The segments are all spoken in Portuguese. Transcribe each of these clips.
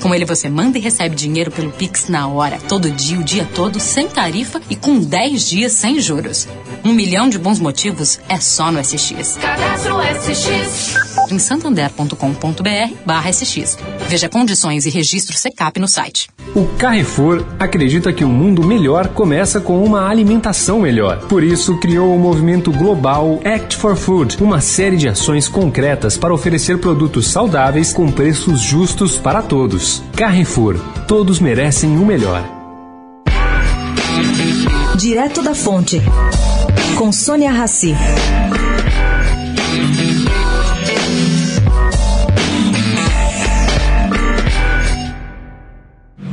Com ele você manda e recebe dinheiro pelo Pix na hora, todo dia, o dia todo, sem tarifa e com 10 dias sem juros. Um milhão de bons motivos é só no SX. Cadastro SX. Em santander.com.br barra SX. Veja condições e registro SECAP no site. O Carrefour acredita que um mundo melhor começa com uma alimentação melhor. Por isso, criou o movimento global Act for Food, uma série de ações concretas para oferecer produtos saudáveis com preços justos para todos. Carrefour, todos merecem o melhor. Direto da Fonte, com Sônia Rassi.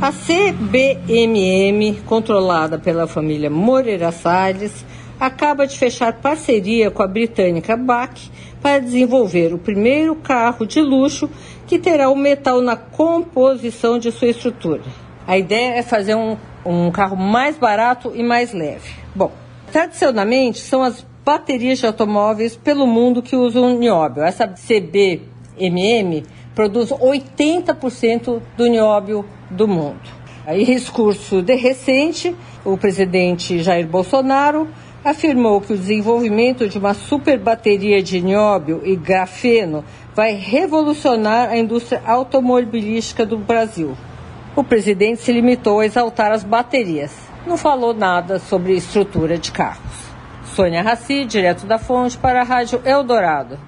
A CBMM, controlada pela família Moreira Salles, acaba de fechar parceria com a britânica BAC para desenvolver o primeiro carro de luxo que terá o metal na composição de sua estrutura. A ideia é fazer um, um carro mais barato e mais leve. Bom, tradicionalmente são as baterias de automóveis pelo mundo que usam nióbio. Essa CBMM produz 80% do nióbio do mundo. Em discurso de recente, o presidente Jair Bolsonaro afirmou que o desenvolvimento de uma super bateria de nióbio e grafeno vai revolucionar a indústria automobilística do Brasil. O presidente se limitou a exaltar as baterias. Não falou nada sobre estrutura de carros. Sônia Raci, direto da fonte, para a Rádio Eldorado.